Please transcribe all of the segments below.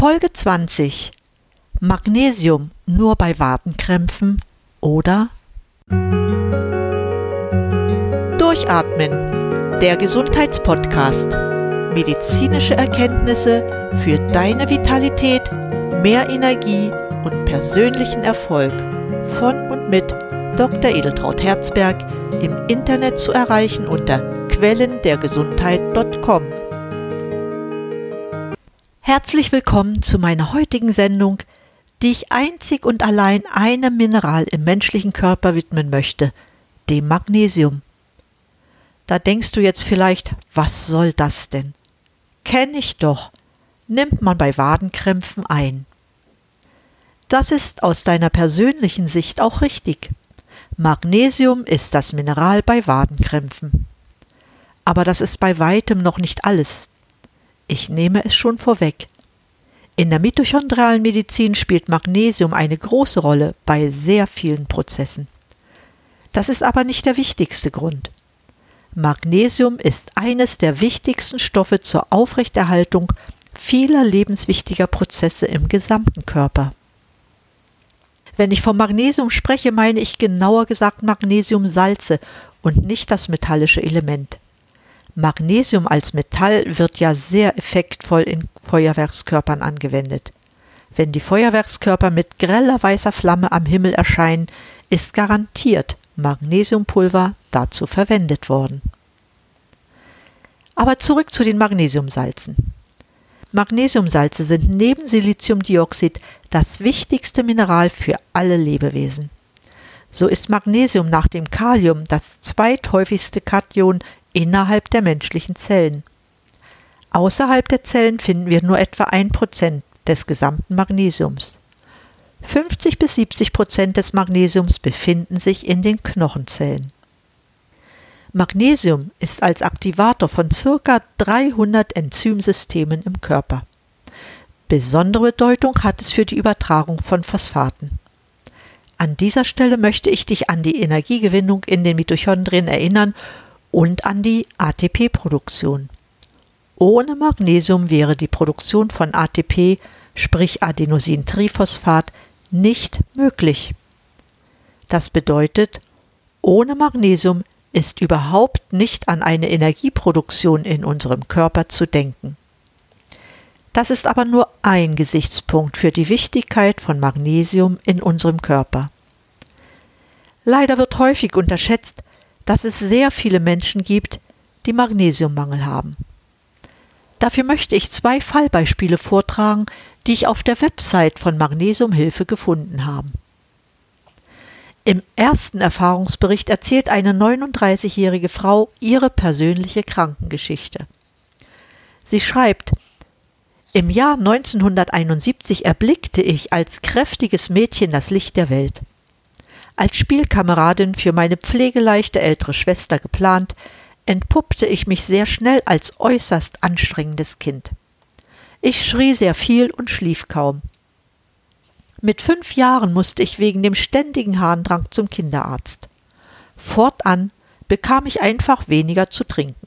Folge 20 Magnesium nur bei Wadenkrämpfen oder Durchatmen, der Gesundheitspodcast. Medizinische Erkenntnisse für deine Vitalität, mehr Energie und persönlichen Erfolg von und mit Dr. Edeltraut Herzberg im Internet zu erreichen unter quellendergesundheit.com. Herzlich willkommen zu meiner heutigen Sendung, die ich einzig und allein einem Mineral im menschlichen Körper widmen möchte, dem Magnesium. Da denkst du jetzt vielleicht, was soll das denn? Kenn ich doch, nimmt man bei Wadenkrämpfen ein. Das ist aus deiner persönlichen Sicht auch richtig. Magnesium ist das Mineral bei Wadenkrämpfen. Aber das ist bei weitem noch nicht alles. Ich nehme es schon vorweg. In der mitochondrialen Medizin spielt Magnesium eine große Rolle bei sehr vielen Prozessen. Das ist aber nicht der wichtigste Grund. Magnesium ist eines der wichtigsten Stoffe zur Aufrechterhaltung vieler lebenswichtiger Prozesse im gesamten Körper. Wenn ich vom Magnesium spreche, meine ich genauer gesagt Magnesiumsalze und nicht das metallische Element. Magnesium als Metall wird ja sehr effektvoll in Feuerwerkskörpern angewendet. Wenn die Feuerwerkskörper mit greller weißer Flamme am Himmel erscheinen, ist garantiert Magnesiumpulver dazu verwendet worden. Aber zurück zu den Magnesiumsalzen. Magnesiumsalze sind neben Siliziumdioxid das wichtigste Mineral für alle Lebewesen. So ist Magnesium nach dem Kalium das zweithäufigste Kation innerhalb der menschlichen Zellen. Außerhalb der Zellen finden wir nur etwa ein Prozent des gesamten Magnesiums. 50 bis 70 Prozent des Magnesiums befinden sich in den Knochenzellen. Magnesium ist als Aktivator von ca. 300 Enzymsystemen im Körper. Besondere Bedeutung hat es für die Übertragung von Phosphaten. An dieser Stelle möchte ich dich an die Energiegewinnung in den Mitochondrien erinnern und an die ATP-Produktion. Ohne Magnesium wäre die Produktion von ATP, sprich Adenosintriphosphat, nicht möglich. Das bedeutet, ohne Magnesium ist überhaupt nicht an eine Energieproduktion in unserem Körper zu denken. Das ist aber nur ein Gesichtspunkt für die Wichtigkeit von Magnesium in unserem Körper. Leider wird häufig unterschätzt, dass es sehr viele Menschen gibt, die Magnesiummangel haben. Dafür möchte ich zwei Fallbeispiele vortragen, die ich auf der Website von Magnesiumhilfe gefunden habe. Im ersten Erfahrungsbericht erzählt eine 39-jährige Frau ihre persönliche Krankengeschichte. Sie schreibt, im Jahr 1971 erblickte ich als kräftiges Mädchen das Licht der Welt als Spielkameradin für meine pflegeleichte ältere Schwester geplant, entpuppte ich mich sehr schnell als äußerst anstrengendes Kind. Ich schrie sehr viel und schlief kaum. Mit fünf Jahren musste ich wegen dem ständigen Harndrang zum Kinderarzt. Fortan bekam ich einfach weniger zu trinken.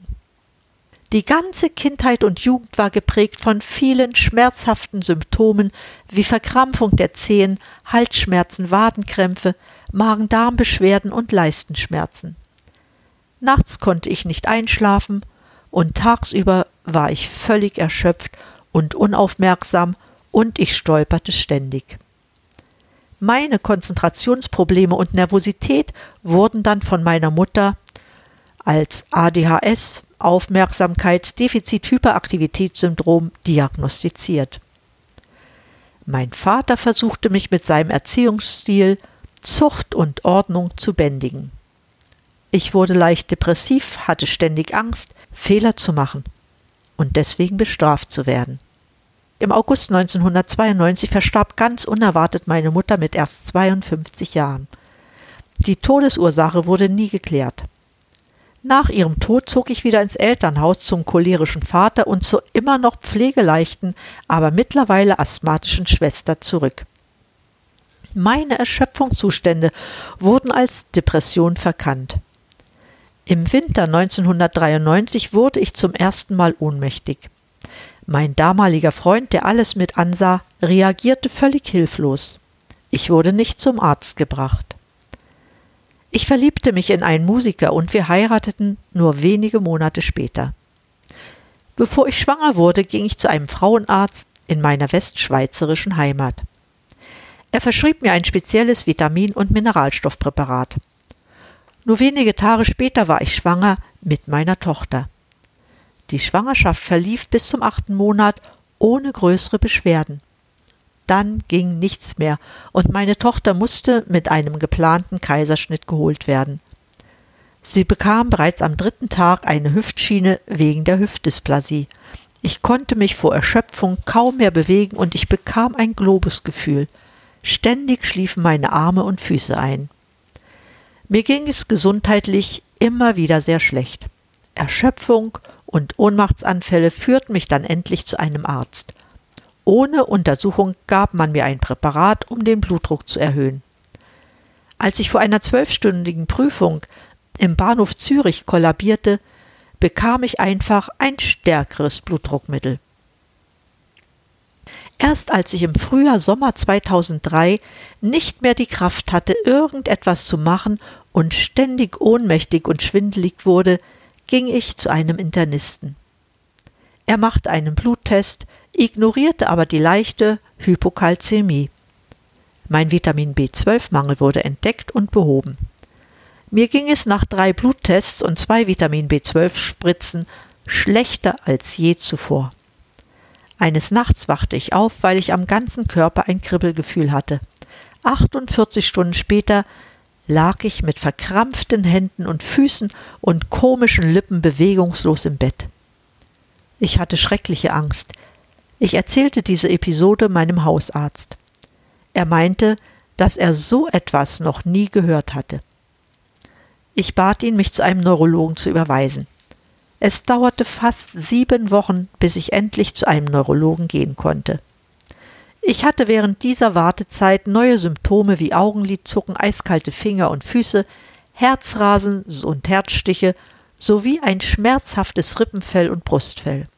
Die ganze Kindheit und Jugend war geprägt von vielen schmerzhaften Symptomen wie Verkrampfung der Zehen, Halsschmerzen, Wadenkrämpfe, Magen-Darm-Beschwerden und Leistenschmerzen. Nachts konnte ich nicht einschlafen und tagsüber war ich völlig erschöpft und unaufmerksam und ich stolperte ständig. Meine Konzentrationsprobleme und Nervosität wurden dann von meiner Mutter als ADHS Aufmerksamkeitsdefizit-Hyperaktivitätssyndrom diagnostiziert. Mein Vater versuchte mich mit seinem Erziehungsstil Zucht und Ordnung zu bändigen. Ich wurde leicht depressiv, hatte ständig Angst, Fehler zu machen und deswegen bestraft zu werden. Im August 1992 verstarb ganz unerwartet meine Mutter mit erst 52 Jahren. Die Todesursache wurde nie geklärt. Nach ihrem Tod zog ich wieder ins Elternhaus zum cholerischen Vater und zur immer noch pflegeleichten, aber mittlerweile asthmatischen Schwester zurück. Meine Erschöpfungszustände wurden als Depression verkannt. Im Winter 1993 wurde ich zum ersten Mal ohnmächtig. Mein damaliger Freund, der alles mit ansah, reagierte völlig hilflos. Ich wurde nicht zum Arzt gebracht. Ich verliebte mich in einen Musiker und wir heirateten nur wenige Monate später. Bevor ich schwanger wurde, ging ich zu einem Frauenarzt in meiner westschweizerischen Heimat. Er verschrieb mir ein spezielles Vitamin- und Mineralstoffpräparat. Nur wenige Tage später war ich schwanger mit meiner Tochter. Die Schwangerschaft verlief bis zum achten Monat ohne größere Beschwerden. Dann ging nichts mehr und meine Tochter musste mit einem geplanten Kaiserschnitt geholt werden. Sie bekam bereits am dritten Tag eine Hüftschiene wegen der Hüftdysplasie. Ich konnte mich vor Erschöpfung kaum mehr bewegen und ich bekam ein Globusgefühl. Ständig schliefen meine Arme und Füße ein. Mir ging es gesundheitlich immer wieder sehr schlecht. Erschöpfung und Ohnmachtsanfälle führten mich dann endlich zu einem Arzt. Ohne Untersuchung gab man mir ein Präparat, um den Blutdruck zu erhöhen. Als ich vor einer zwölfstündigen Prüfung im Bahnhof Zürich kollabierte, bekam ich einfach ein stärkeres Blutdruckmittel. Erst als ich im Frühjahr Sommer 2003 nicht mehr die Kraft hatte, irgendetwas zu machen und ständig ohnmächtig und schwindelig wurde, ging ich zu einem Internisten. Er machte einen Bluttest, ignorierte aber die leichte Hypokalzämie. Mein Vitamin B12-Mangel wurde entdeckt und behoben. Mir ging es nach drei Bluttests und zwei Vitamin B12-Spritzen schlechter als je zuvor. Eines Nachts wachte ich auf, weil ich am ganzen Körper ein Kribbelgefühl hatte. 48 Stunden später lag ich mit verkrampften Händen und Füßen und komischen Lippen bewegungslos im Bett. Ich hatte schreckliche Angst. Ich erzählte diese Episode meinem Hausarzt. Er meinte, dass er so etwas noch nie gehört hatte. Ich bat ihn, mich zu einem Neurologen zu überweisen. Es dauerte fast sieben Wochen, bis ich endlich zu einem Neurologen gehen konnte. Ich hatte während dieser Wartezeit neue Symptome wie Augenlidzucken, eiskalte Finger und Füße, Herzrasen und Herzstiche sowie ein schmerzhaftes Rippenfell und Brustfell.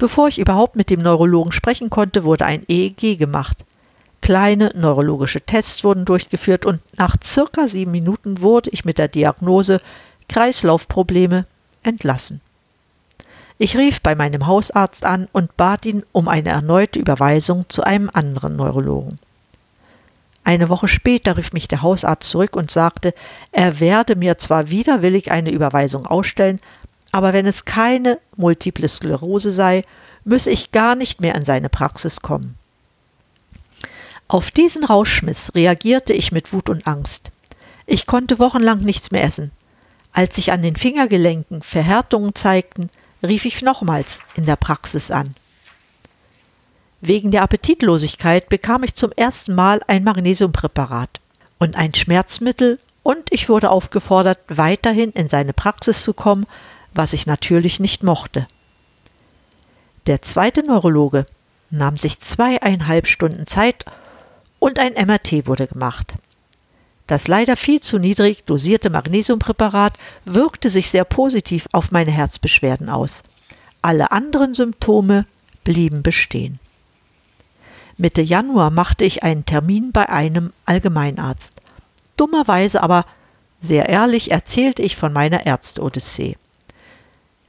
Bevor ich überhaupt mit dem Neurologen sprechen konnte, wurde ein EEG gemacht. Kleine neurologische Tests wurden durchgeführt und nach circa sieben Minuten wurde ich mit der Diagnose Kreislaufprobleme entlassen. Ich rief bei meinem Hausarzt an und bat ihn um eine erneute Überweisung zu einem anderen Neurologen. Eine Woche später rief mich der Hausarzt zurück und sagte, er werde mir zwar widerwillig eine Überweisung ausstellen, aber wenn es keine multiple Sklerose sei, müsse ich gar nicht mehr in seine Praxis kommen. Auf diesen Rauschmiss reagierte ich mit Wut und Angst. Ich konnte wochenlang nichts mehr essen. Als sich an den Fingergelenken Verhärtungen zeigten, rief ich nochmals in der Praxis an. Wegen der Appetitlosigkeit bekam ich zum ersten Mal ein Magnesiumpräparat und ein Schmerzmittel und ich wurde aufgefordert, weiterhin in seine Praxis zu kommen, was ich natürlich nicht mochte. Der zweite Neurologe nahm sich zweieinhalb Stunden Zeit und ein MRT wurde gemacht. Das leider viel zu niedrig dosierte Magnesiumpräparat wirkte sich sehr positiv auf meine Herzbeschwerden aus. Alle anderen Symptome blieben bestehen. Mitte Januar machte ich einen Termin bei einem Allgemeinarzt. Dummerweise aber sehr ehrlich erzählte ich von meiner Ärzte-Odyssee.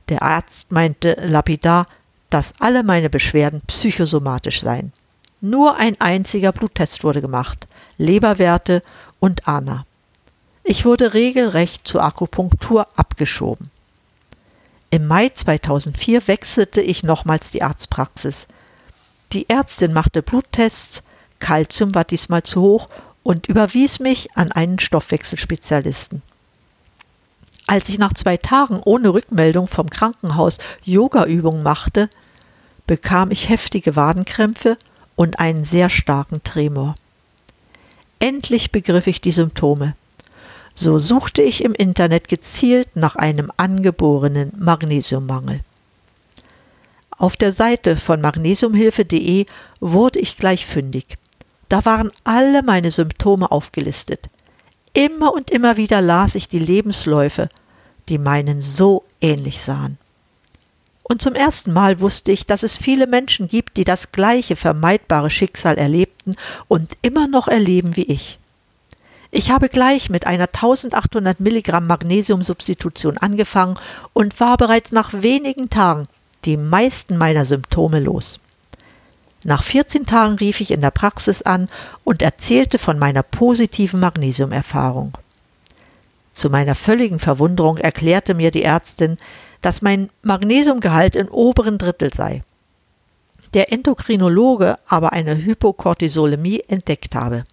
Der Arzt meinte lapidar, dass alle meine Beschwerden psychosomatisch seien. Nur ein einziger Bluttest wurde gemacht, Leberwerte und ANA. Ich wurde regelrecht zur Akupunktur abgeschoben. Im Mai 2004 wechselte ich nochmals die Arztpraxis. Die Ärztin machte Bluttests, Calcium war diesmal zu hoch und überwies mich an einen Stoffwechselspezialisten. Als ich nach zwei Tagen ohne Rückmeldung vom Krankenhaus Yogaübungen machte, bekam ich heftige Wadenkrämpfe und einen sehr starken Tremor. Endlich begriff ich die Symptome. So suchte ich im Internet gezielt nach einem angeborenen Magnesiummangel. Auf der Seite von magnesiumhilfe.de wurde ich gleich fündig. Da waren alle meine Symptome aufgelistet. Immer und immer wieder las ich die Lebensläufe, die meinen so ähnlich sahen. Und zum ersten Mal wusste ich, dass es viele Menschen gibt, die das gleiche vermeidbare Schicksal erlebten und immer noch erleben wie ich. Ich habe gleich mit einer 1800 Milligramm Magnesiumsubstitution angefangen und war bereits nach wenigen Tagen die meisten meiner Symptome los. Nach 14 Tagen rief ich in der Praxis an und erzählte von meiner positiven Magnesiumerfahrung. Zu meiner völligen Verwunderung erklärte mir die Ärztin, dass mein Magnesiumgehalt im oberen Drittel sei. Der Endokrinologe aber eine Hypokortisolemie entdeckt habe.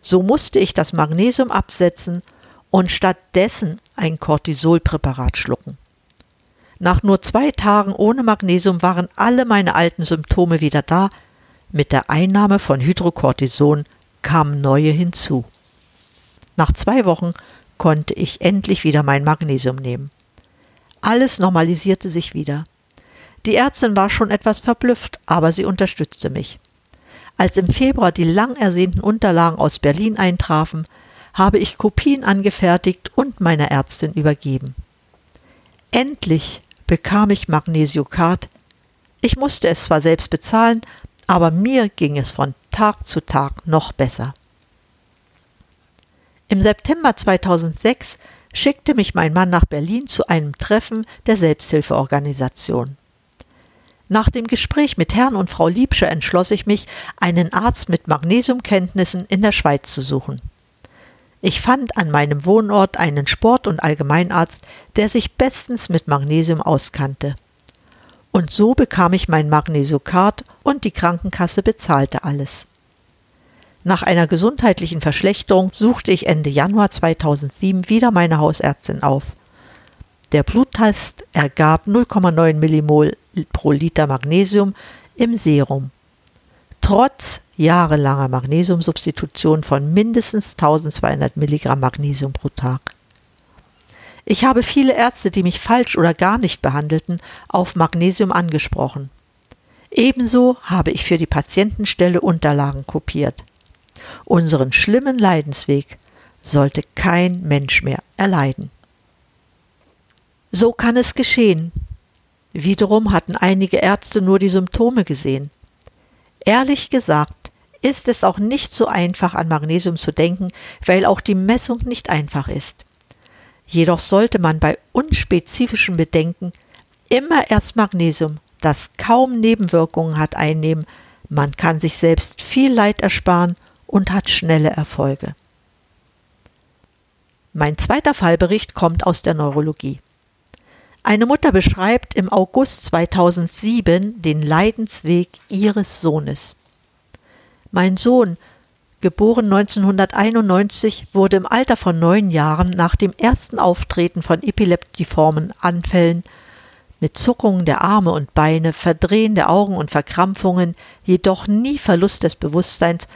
So musste ich das Magnesium absetzen und stattdessen ein Cortisolpräparat schlucken. Nach nur zwei Tagen ohne Magnesium waren alle meine alten Symptome wieder da. Mit der Einnahme von Hydrocortison kamen neue hinzu. Nach zwei Wochen konnte ich endlich wieder mein Magnesium nehmen. Alles normalisierte sich wieder. Die Ärztin war schon etwas verblüfft, aber sie unterstützte mich. Als im Februar die lang ersehnten Unterlagen aus Berlin eintrafen, habe ich Kopien angefertigt und meiner Ärztin übergeben. Endlich bekam ich Magnesiokart. Ich musste es zwar selbst bezahlen, aber mir ging es von Tag zu Tag noch besser. Im September 2006 schickte mich mein Mann nach Berlin zu einem Treffen der Selbsthilfeorganisation. Nach dem Gespräch mit Herrn und Frau Liebsche entschloss ich mich, einen Arzt mit Magnesiumkenntnissen in der Schweiz zu suchen. Ich fand an meinem Wohnort einen Sport- und Allgemeinarzt, der sich bestens mit Magnesium auskannte. Und so bekam ich mein Magnesokart und die Krankenkasse bezahlte alles. Nach einer gesundheitlichen Verschlechterung suchte ich Ende Januar 2007 wieder meine Hausärztin auf. Der Bluttest ergab 0,9 Millimol pro Liter Magnesium im Serum. Trotz jahrelanger Magnesiumsubstitution von mindestens 1200 Milligramm Magnesium pro Tag. Ich habe viele Ärzte, die mich falsch oder gar nicht behandelten, auf Magnesium angesprochen. Ebenso habe ich für die Patientenstelle Unterlagen kopiert. Unseren schlimmen Leidensweg sollte kein Mensch mehr erleiden. So kann es geschehen. Wiederum hatten einige Ärzte nur die Symptome gesehen. Ehrlich gesagt ist es auch nicht so einfach an Magnesium zu denken, weil auch die Messung nicht einfach ist. Jedoch sollte man bei unspezifischen Bedenken immer erst Magnesium, das kaum Nebenwirkungen hat, einnehmen. Man kann sich selbst viel Leid ersparen und hat schnelle Erfolge. Mein zweiter Fallbericht kommt aus der Neurologie. Eine Mutter beschreibt im August 2007 den Leidensweg ihres Sohnes. Mein Sohn, geboren 1991, wurde im Alter von neun Jahren nach dem ersten Auftreten von epileptiformen Anfällen mit Zuckungen der Arme und Beine, Verdrehen der Augen und Verkrampfungen, jedoch nie Verlust des Bewusstseins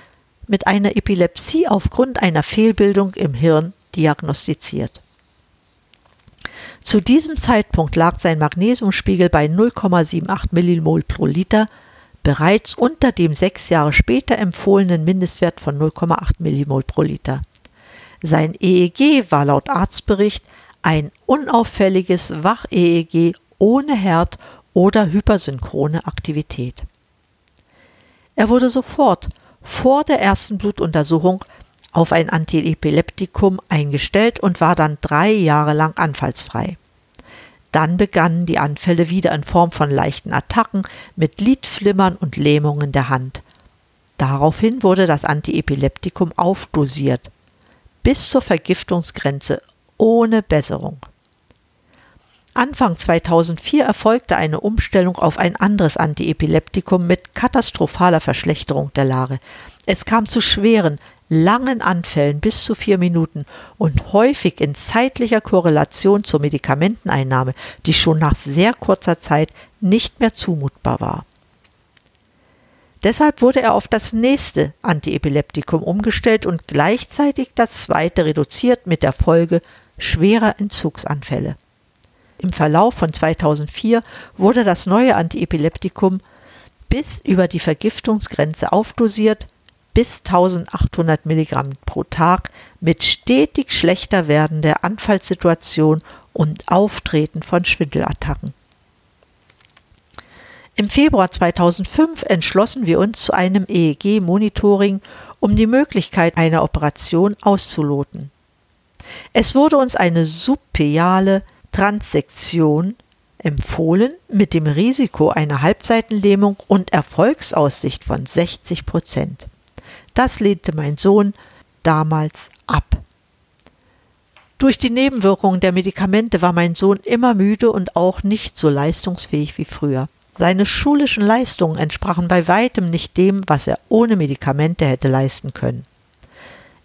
mit einer Epilepsie aufgrund einer Fehlbildung im Hirn diagnostiziert. Zu diesem Zeitpunkt lag sein Magnesiumspiegel bei 0,78 Millimol pro Liter, bereits unter dem sechs Jahre später empfohlenen Mindestwert von 0,8 Millimol pro Liter. Sein EEG war laut Arztbericht ein unauffälliges Wach-EEG ohne Herd- oder hypersynchrone Aktivität. Er wurde sofort vor der ersten Blutuntersuchung auf ein Antiepileptikum eingestellt und war dann drei Jahre lang anfallsfrei. Dann begannen die Anfälle wieder in Form von leichten Attacken mit Lidflimmern und Lähmungen der Hand. Daraufhin wurde das Antiepileptikum aufdosiert, bis zur Vergiftungsgrenze ohne Besserung. Anfang 2004 erfolgte eine Umstellung auf ein anderes Antiepileptikum mit katastrophaler Verschlechterung der Lage. Es kam zu schweren, langen Anfällen bis zu vier Minuten und häufig in zeitlicher Korrelation zur Medikamenteneinnahme, die schon nach sehr kurzer Zeit nicht mehr zumutbar war. Deshalb wurde er auf das nächste Antiepileptikum umgestellt und gleichzeitig das zweite reduziert mit der Folge schwerer Entzugsanfälle. Im Verlauf von 2004 wurde das neue Antiepileptikum bis über die Vergiftungsgrenze aufdosiert, bis 1800 Milligramm pro Tag mit stetig schlechter werdender Anfallssituation und Auftreten von Schwindelattacken. Im Februar 2005 entschlossen wir uns zu einem EEG-Monitoring, um die Möglichkeit einer Operation auszuloten. Es wurde uns eine subpiale Transsektion empfohlen mit dem Risiko einer Halbseitenlähmung und Erfolgsaussicht von 60 Prozent. Das lehnte mein Sohn damals ab. Durch die Nebenwirkungen der Medikamente war mein Sohn immer müde und auch nicht so leistungsfähig wie früher. Seine schulischen Leistungen entsprachen bei weitem nicht dem, was er ohne Medikamente hätte leisten können.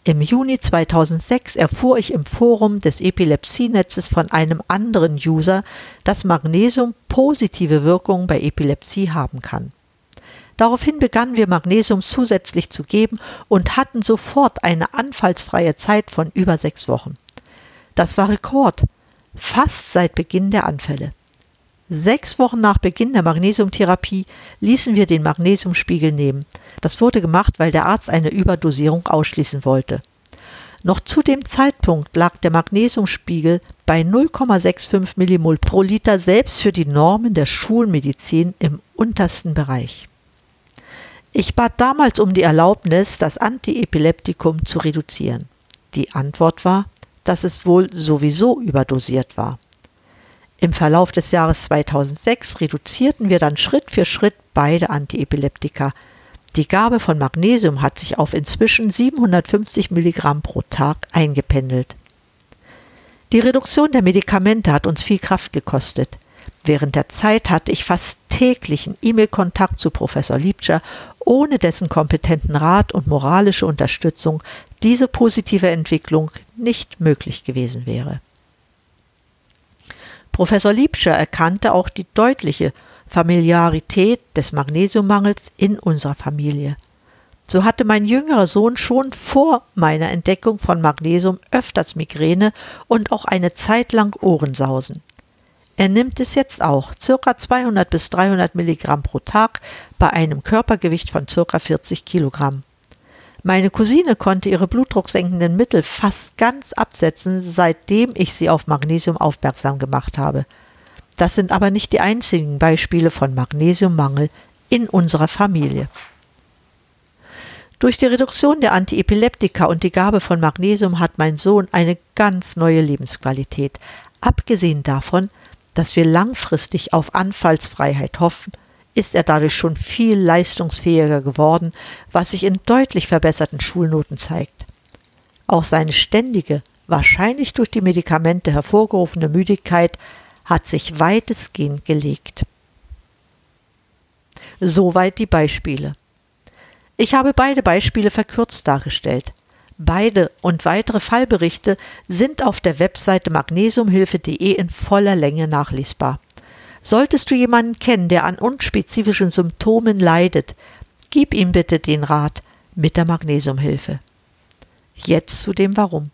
Im Juni 2006 erfuhr ich im Forum des Epilepsienetzes von einem anderen User, dass Magnesium positive Wirkungen bei Epilepsie haben kann. Daraufhin begannen wir Magnesium zusätzlich zu geben und hatten sofort eine anfallsfreie Zeit von über sechs Wochen. Das war Rekord, fast seit Beginn der Anfälle. Sechs Wochen nach Beginn der Magnesiumtherapie ließen wir den Magnesiumspiegel nehmen. Das wurde gemacht, weil der Arzt eine Überdosierung ausschließen wollte. Noch zu dem Zeitpunkt lag der Magnesiumspiegel bei 0,65 Millimol pro Liter selbst für die Normen der Schulmedizin im untersten Bereich. Ich bat damals um die Erlaubnis, das Antiepileptikum zu reduzieren. Die Antwort war, dass es wohl sowieso überdosiert war. Im Verlauf des Jahres 2006 reduzierten wir dann Schritt für Schritt beide Antiepileptika, die Gabe von Magnesium hat sich auf inzwischen 750 Milligramm pro Tag eingependelt. Die Reduktion der Medikamente hat uns viel Kraft gekostet. Während der Zeit hatte ich fast täglichen E-Mail-Kontakt zu Professor Liebscher, ohne dessen kompetenten Rat und moralische Unterstützung diese positive Entwicklung nicht möglich gewesen wäre. Professor Liebscher erkannte auch die deutliche Familiarität des Magnesiummangels in unserer Familie. So hatte mein jüngerer Sohn schon vor meiner Entdeckung von Magnesium öfters Migräne und auch eine Zeit lang Ohrensausen. Er nimmt es jetzt auch, circa 200 bis 300 Milligramm pro Tag bei einem Körpergewicht von circa 40 Kilogramm. Meine Cousine konnte ihre blutdrucksenkenden Mittel fast ganz absetzen, seitdem ich sie auf Magnesium aufmerksam gemacht habe. Das sind aber nicht die einzigen Beispiele von Magnesiummangel in unserer Familie. Durch die Reduktion der Antiepileptika und die Gabe von Magnesium hat mein Sohn eine ganz neue Lebensqualität. Abgesehen davon, dass wir langfristig auf Anfallsfreiheit hoffen, ist er dadurch schon viel leistungsfähiger geworden, was sich in deutlich verbesserten Schulnoten zeigt. Auch seine ständige, wahrscheinlich durch die Medikamente hervorgerufene Müdigkeit hat sich weitestgehend gelegt. Soweit die Beispiele. Ich habe beide Beispiele verkürzt dargestellt. Beide und weitere Fallberichte sind auf der Webseite magnesiumhilfe.de in voller Länge nachlesbar. Solltest du jemanden kennen, der an unspezifischen Symptomen leidet, gib ihm bitte den Rat mit der Magnesiumhilfe. Jetzt zu dem Warum.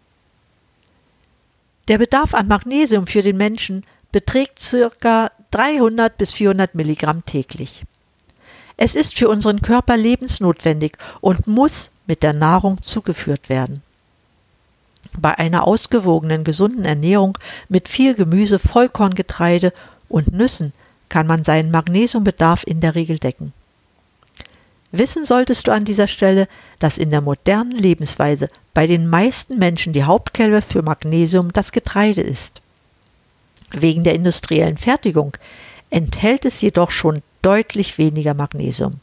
Der Bedarf an Magnesium für den Menschen beträgt ca. 300 bis 400 Milligramm täglich. Es ist für unseren Körper lebensnotwendig und muss mit der Nahrung zugeführt werden. Bei einer ausgewogenen, gesunden Ernährung mit viel Gemüse, Vollkorngetreide und Nüssen kann man seinen Magnesiumbedarf in der Regel decken. Wissen solltest du an dieser Stelle, dass in der modernen Lebensweise bei den meisten Menschen die Hauptquelle für Magnesium das Getreide ist. Wegen der industriellen Fertigung enthält es jedoch schon deutlich weniger Magnesium.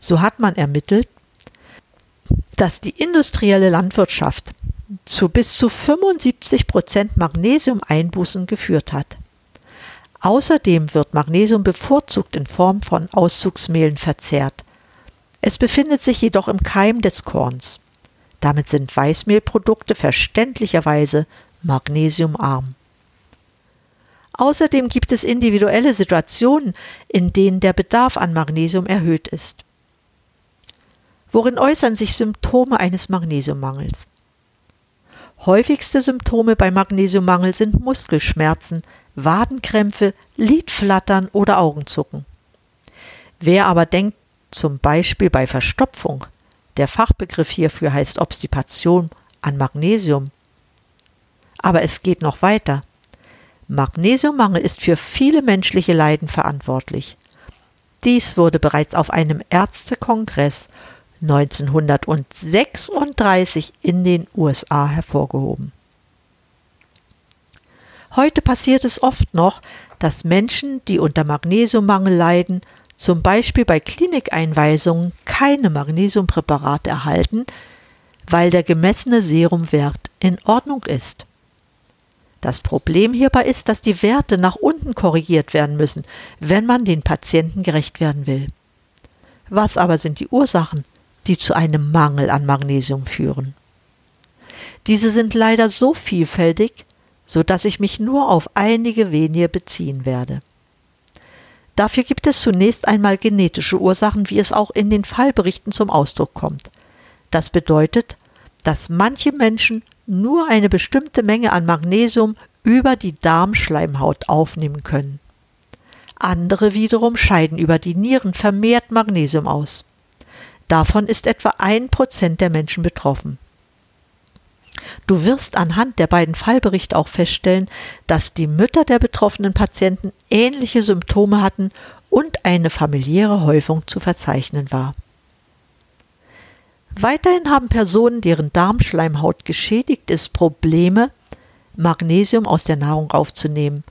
So hat man ermittelt, dass die industrielle Landwirtschaft zu bis zu 75 Prozent Magnesiumeinbußen geführt hat. Außerdem wird Magnesium bevorzugt in Form von Auszugsmehlen verzehrt. Es befindet sich jedoch im Keim des Korns. Damit sind Weißmehlprodukte verständlicherweise magnesiumarm. Außerdem gibt es individuelle Situationen, in denen der Bedarf an Magnesium erhöht ist. Worin äußern sich Symptome eines Magnesiummangels? Häufigste Symptome bei Magnesiummangel sind Muskelschmerzen, Wadenkrämpfe, Lidflattern oder Augenzucken. Wer aber denkt zum Beispiel bei Verstopfung, der Fachbegriff hierfür heißt Obstipation, an Magnesium. Aber es geht noch weiter. Magnesiummangel ist für viele menschliche Leiden verantwortlich. Dies wurde bereits auf einem Ärztekongress 1936 in den USA hervorgehoben. Heute passiert es oft noch, dass Menschen, die unter Magnesiummangel leiden, zum Beispiel bei Klinikeinweisungen keine Magnesiumpräparate erhalten, weil der gemessene Serumwert in Ordnung ist. Das Problem hierbei ist, dass die Werte nach unten korrigiert werden müssen, wenn man den Patienten gerecht werden will. Was aber sind die Ursachen, die zu einem Mangel an Magnesium führen? Diese sind leider so vielfältig, so dass ich mich nur auf einige wenige beziehen werde. Dafür gibt es zunächst einmal genetische Ursachen, wie es auch in den Fallberichten zum Ausdruck kommt. Das bedeutet, dass manche Menschen nur eine bestimmte Menge an Magnesium über die Darmschleimhaut aufnehmen können. Andere wiederum scheiden über die Nieren vermehrt Magnesium aus. Davon ist etwa ein Prozent der Menschen betroffen. Du wirst anhand der beiden Fallberichte auch feststellen, dass die Mütter der betroffenen Patienten ähnliche Symptome hatten und eine familiäre Häufung zu verzeichnen war. Weiterhin haben Personen, deren Darmschleimhaut geschädigt ist, Probleme, Magnesium aus der Nahrung aufzunehmen.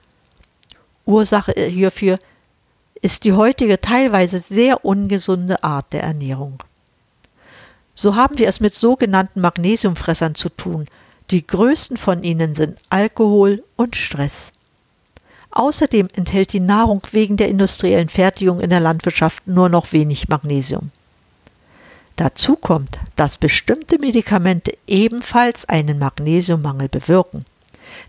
Ursache hierfür ist die heutige teilweise sehr ungesunde Art der Ernährung. So haben wir es mit sogenannten Magnesiumfressern zu tun. Die größten von ihnen sind Alkohol und Stress. Außerdem enthält die Nahrung wegen der industriellen Fertigung in der Landwirtschaft nur noch wenig Magnesium. Dazu kommt, dass bestimmte Medikamente ebenfalls einen Magnesiummangel bewirken.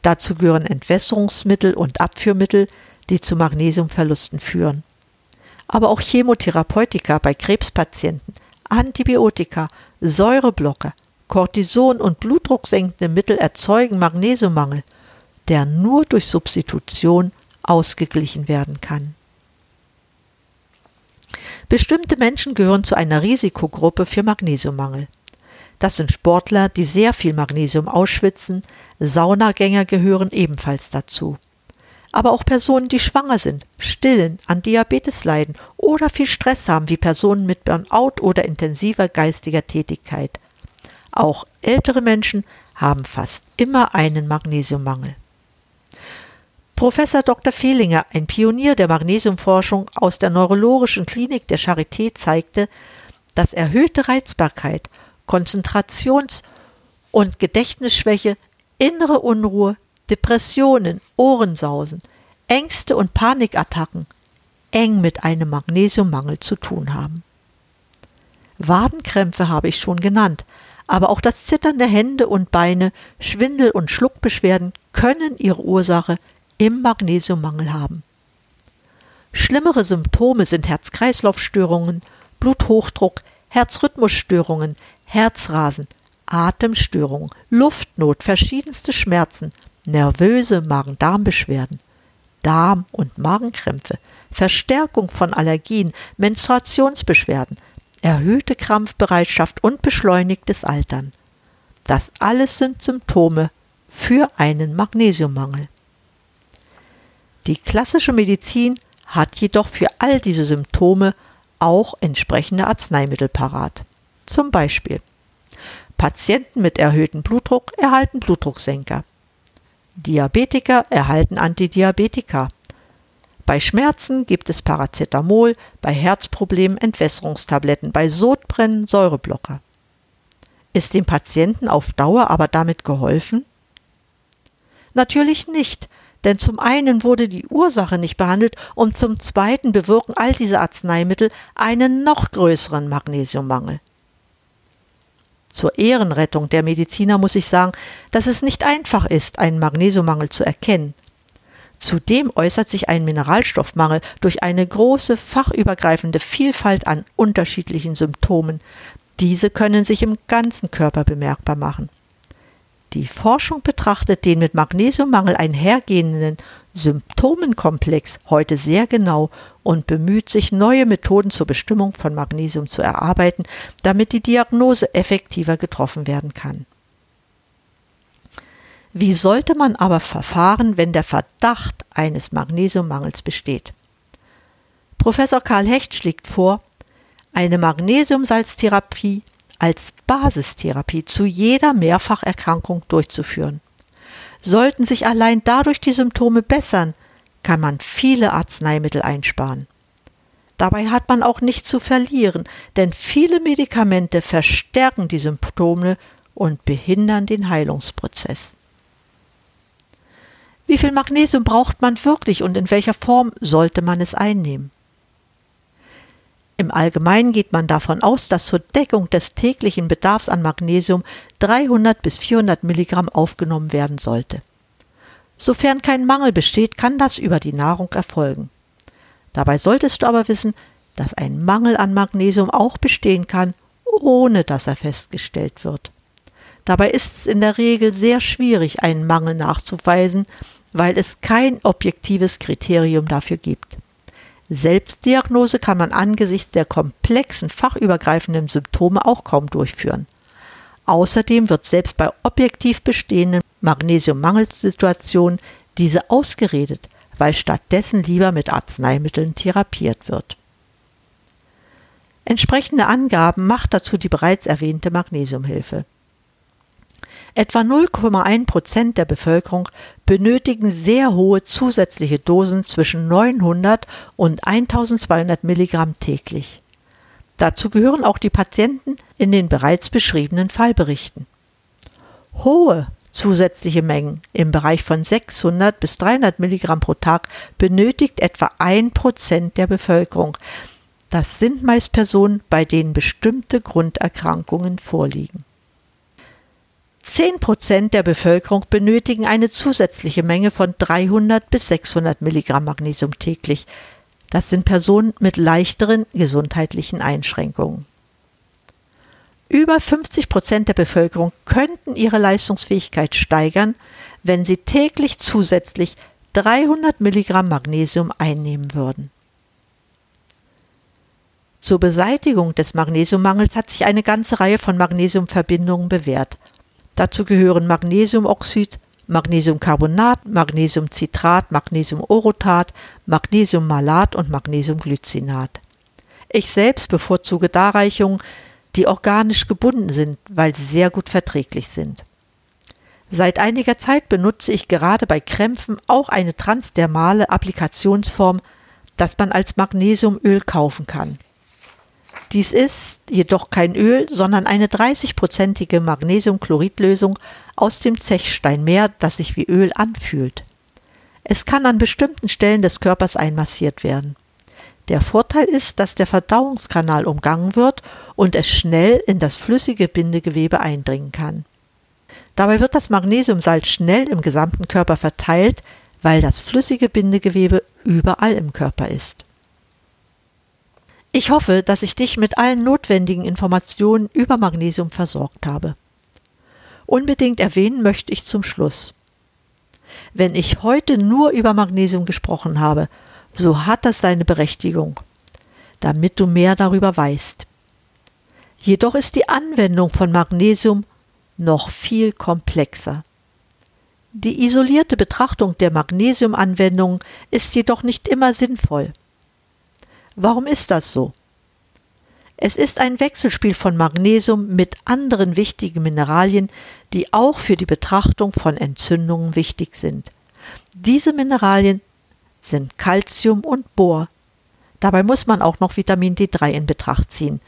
Dazu gehören Entwässerungsmittel und Abführmittel, die zu Magnesiumverlusten führen. Aber auch Chemotherapeutika bei Krebspatienten, Antibiotika, Säureblocker, Cortison und blutdrucksenkende Mittel erzeugen Magnesiummangel, der nur durch Substitution ausgeglichen werden kann. Bestimmte Menschen gehören zu einer Risikogruppe für Magnesiummangel. Das sind Sportler, die sehr viel Magnesium ausschwitzen, Saunagänger gehören ebenfalls dazu. Aber auch Personen, die schwanger sind, stillen, an Diabetes leiden oder viel Stress haben, wie Personen mit Burnout oder intensiver geistiger Tätigkeit. Auch ältere Menschen haben fast immer einen Magnesiummangel. Professor Dr. Fehlinger, ein Pionier der Magnesiumforschung aus der Neurologischen Klinik der Charité, zeigte, dass erhöhte Reizbarkeit, Konzentrations- und Gedächtnisschwäche, innere Unruhe, Depressionen, Ohrensausen, Ängste und Panikattacken eng mit einem Magnesiummangel zu tun haben. Wadenkrämpfe habe ich schon genannt, aber auch das Zittern der Hände und Beine, Schwindel und Schluckbeschwerden können ihre Ursache im Magnesiummangel haben. Schlimmere Symptome sind Herz-Kreislauf-Störungen, Bluthochdruck, Herzrhythmusstörungen, Herzrasen, Atemstörungen, Luftnot, verschiedenste Schmerzen, nervöse Magen-Darm-Beschwerden, Darm- und Magenkrämpfe, Verstärkung von Allergien, Menstruationsbeschwerden, erhöhte Krampfbereitschaft und beschleunigtes Altern. Das alles sind Symptome für einen Magnesiummangel. Die klassische Medizin hat jedoch für all diese Symptome auch entsprechende Arzneimittel parat. Zum Beispiel Patienten mit erhöhtem Blutdruck erhalten Blutdrucksenker. Diabetiker erhalten Antidiabetika. Bei Schmerzen gibt es Paracetamol, bei Herzproblemen Entwässerungstabletten, bei Sodbrennen Säureblocker. Ist dem Patienten auf Dauer aber damit geholfen? Natürlich nicht, denn zum einen wurde die Ursache nicht behandelt und zum zweiten bewirken all diese Arzneimittel einen noch größeren Magnesiummangel. Zur Ehrenrettung der Mediziner muss ich sagen, dass es nicht einfach ist, einen Magnesiummangel zu erkennen. Zudem äußert sich ein Mineralstoffmangel durch eine große fachübergreifende Vielfalt an unterschiedlichen Symptomen. Diese können sich im ganzen Körper bemerkbar machen. Die Forschung betrachtet den mit Magnesiummangel einhergehenden Symptomenkomplex heute sehr genau und bemüht sich, neue Methoden zur Bestimmung von Magnesium zu erarbeiten, damit die Diagnose effektiver getroffen werden kann. Wie sollte man aber verfahren, wenn der Verdacht eines Magnesiummangels besteht? Professor Karl Hecht schlägt vor, eine Magnesiumsalztherapie als Basistherapie zu jeder Mehrfacherkrankung durchzuführen. Sollten sich allein dadurch die Symptome bessern, kann man viele Arzneimittel einsparen. Dabei hat man auch nichts zu verlieren, denn viele Medikamente verstärken die Symptome und behindern den Heilungsprozess. Wie viel Magnesium braucht man wirklich und in welcher Form sollte man es einnehmen? Im Allgemeinen geht man davon aus, dass zur Deckung des täglichen Bedarfs an Magnesium 300 bis 400 Milligramm aufgenommen werden sollte. Sofern kein Mangel besteht, kann das über die Nahrung erfolgen. Dabei solltest du aber wissen, dass ein Mangel an Magnesium auch bestehen kann, ohne dass er festgestellt wird. Dabei ist es in der Regel sehr schwierig, einen Mangel nachzuweisen, weil es kein objektives Kriterium dafür gibt. Selbstdiagnose kann man angesichts der komplexen fachübergreifenden Symptome auch kaum durchführen. Außerdem wird selbst bei objektiv bestehenden Magnesiummangelsituationen diese ausgeredet, weil stattdessen lieber mit Arzneimitteln therapiert wird. Entsprechende Angaben macht dazu die bereits erwähnte Magnesiumhilfe. Etwa 0,1 Prozent der Bevölkerung benötigen sehr hohe zusätzliche Dosen zwischen 900 und 1200 Milligramm täglich. Dazu gehören auch die Patienten in den bereits beschriebenen Fallberichten. Hohe zusätzliche Mengen im Bereich von 600 bis 300 Milligramm pro Tag benötigt etwa ein Prozent der Bevölkerung. Das sind meist Personen, bei denen bestimmte Grunderkrankungen vorliegen. 10 Prozent der Bevölkerung benötigen eine zusätzliche Menge von 300 bis 600 Milligramm Magnesium täglich. Das sind Personen mit leichteren gesundheitlichen Einschränkungen. Über 50 Prozent der Bevölkerung könnten ihre Leistungsfähigkeit steigern, wenn sie täglich zusätzlich 300 Milligramm Magnesium einnehmen würden. Zur Beseitigung des Magnesiummangels hat sich eine ganze Reihe von Magnesiumverbindungen bewährt. Dazu gehören Magnesiumoxid, Magnesiumcarbonat, Magnesiumcitrat, Magnesiumorotat, Magnesiummalat und Magnesiumglycinat. Ich selbst bevorzuge Darreichungen, die organisch gebunden sind, weil sie sehr gut verträglich sind. Seit einiger Zeit benutze ich gerade bei Krämpfen auch eine transdermale Applikationsform, das man als Magnesiumöl kaufen kann. Dies ist jedoch kein Öl, sondern eine 30-prozentige Magnesiumchloridlösung aus dem Zechsteinmeer, das sich wie Öl anfühlt. Es kann an bestimmten Stellen des Körpers einmassiert werden. Der Vorteil ist, dass der Verdauungskanal umgangen wird und es schnell in das flüssige Bindegewebe eindringen kann. Dabei wird das Magnesiumsalz schnell im gesamten Körper verteilt, weil das flüssige Bindegewebe überall im Körper ist. Ich hoffe, dass ich dich mit allen notwendigen Informationen über Magnesium versorgt habe. Unbedingt erwähnen möchte ich zum Schluss. Wenn ich heute nur über Magnesium gesprochen habe, so hat das seine Berechtigung, damit du mehr darüber weißt. Jedoch ist die Anwendung von Magnesium noch viel komplexer. Die isolierte Betrachtung der Magnesiumanwendung ist jedoch nicht immer sinnvoll. Warum ist das so? Es ist ein Wechselspiel von Magnesium mit anderen wichtigen Mineralien, die auch für die Betrachtung von Entzündungen wichtig sind. Diese Mineralien sind Calcium und Bohr. Dabei muss man auch noch Vitamin D3 in Betracht ziehen.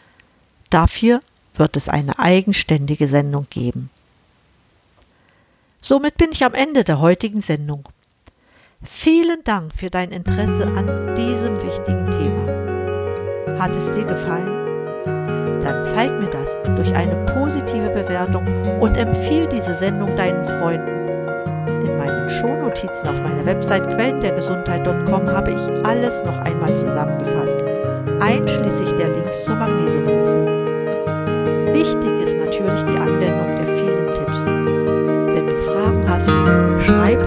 Dafür wird es eine eigenständige Sendung geben. Somit bin ich am Ende der heutigen Sendung. Vielen Dank für dein Interesse an diesem wichtigen Thema. Hat es dir gefallen? Dann zeig mir das durch eine positive Bewertung und empfiehl diese Sendung deinen Freunden. In meinen Shownotizen auf meiner Website queltdergesundheit.com habe ich alles noch einmal zusammengefasst, einschließlich der Links zur Magnesiumhilfe. Wichtig ist natürlich die Anwendung der vielen Tipps. Wenn du Fragen hast, schreib